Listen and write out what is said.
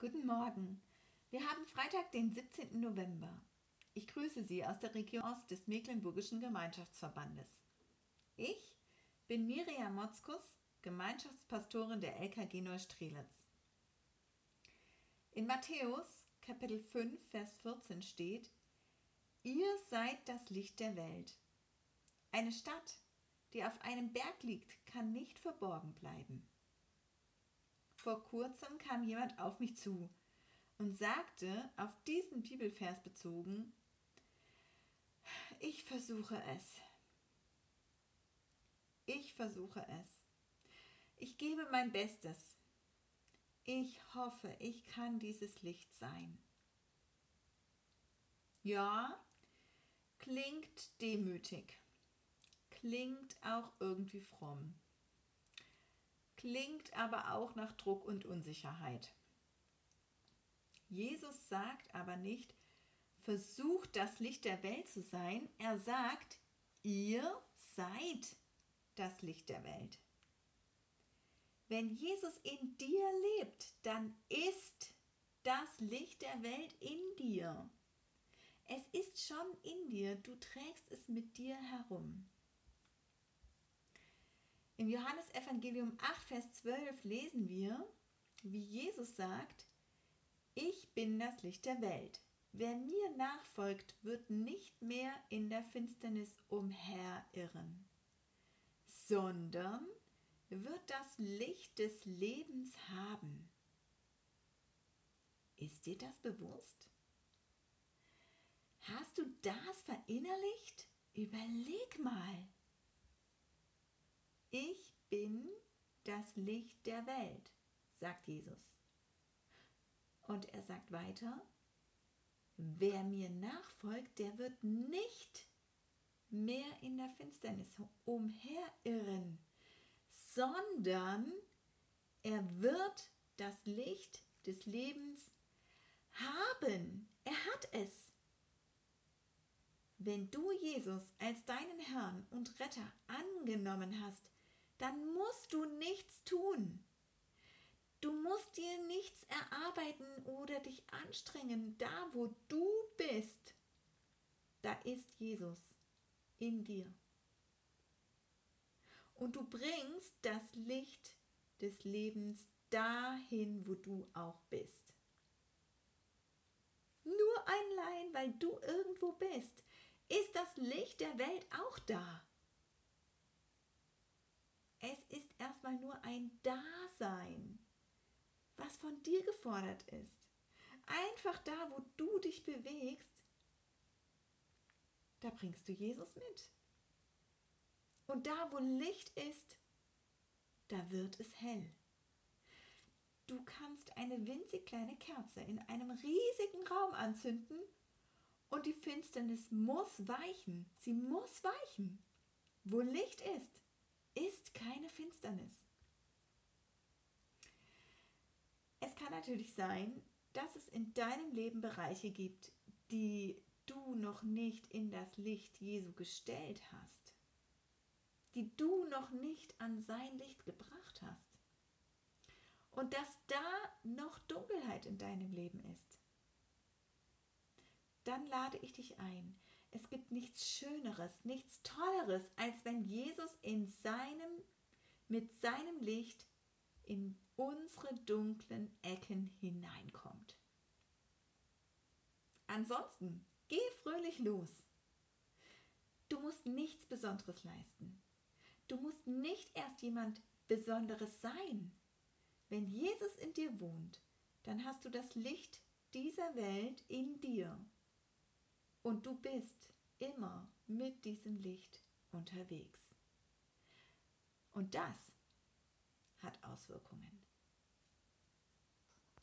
Guten Morgen. Wir haben Freitag, den 17. November. Ich grüße Sie aus der Region Ost des Mecklenburgischen Gemeinschaftsverbandes. Ich bin Miriam Motzkus, Gemeinschaftspastorin der LKG Neustrelitz. In Matthäus Kapitel 5, Vers 14 steht, Ihr seid das Licht der Welt. Eine Stadt, die auf einem Berg liegt, kann nicht verborgen bleiben. Vor kurzem kam jemand auf mich zu und sagte, auf diesen Bibelvers bezogen, ich versuche es. Ich versuche es. Ich gebe mein Bestes. Ich hoffe, ich kann dieses Licht sein. Ja, klingt demütig, klingt auch irgendwie fromm klingt aber auch nach Druck und Unsicherheit. Jesus sagt aber nicht, versucht das Licht der Welt zu sein, er sagt, ihr seid das Licht der Welt. Wenn Jesus in dir lebt, dann ist das Licht der Welt in dir. Es ist schon in dir, du trägst es mit dir herum. Im Johannesevangelium 8, Vers 12 lesen wir, wie Jesus sagt, ich bin das Licht der Welt. Wer mir nachfolgt, wird nicht mehr in der Finsternis umherirren, sondern wird das Licht des Lebens haben. Ist dir das bewusst? Hast du das verinnerlicht? Überleg mal. Ich bin das Licht der Welt, sagt Jesus. Und er sagt weiter, wer mir nachfolgt, der wird nicht mehr in der Finsternis umherirren, sondern er wird das Licht des Lebens haben. Er hat es. Wenn du Jesus als deinen Herrn und Retter angenommen hast, dann musst du nichts tun. Du musst dir nichts erarbeiten oder dich anstrengen. Da, wo du bist, da ist Jesus in dir. Und du bringst das Licht des Lebens dahin, wo du auch bist. Nur allein, weil du irgendwo bist, ist das Licht der Welt auch da. Es ist erstmal nur ein Dasein, was von dir gefordert ist. Einfach da, wo du dich bewegst, da bringst du Jesus mit. Und da, wo Licht ist, da wird es hell. Du kannst eine winzig kleine Kerze in einem riesigen Raum anzünden und die Finsternis muss weichen. Sie muss weichen. Wo Licht ist, ist keine Finsternis. Es kann natürlich sein, dass es in deinem Leben Bereiche gibt, die du noch nicht in das Licht Jesu gestellt hast, die du noch nicht an sein Licht gebracht hast und dass da noch Dunkelheit in deinem Leben ist. Dann lade ich dich ein, es gibt nichts Schöneres, nichts Tolleres, als wenn Jesus in seinem, mit seinem Licht in unsere dunklen Ecken hineinkommt. Ansonsten, geh fröhlich los. Du musst nichts Besonderes leisten. Du musst nicht erst jemand Besonderes sein. Wenn Jesus in dir wohnt, dann hast du das Licht dieser Welt in dir und du bist immer mit diesem Licht unterwegs. Und das hat Auswirkungen.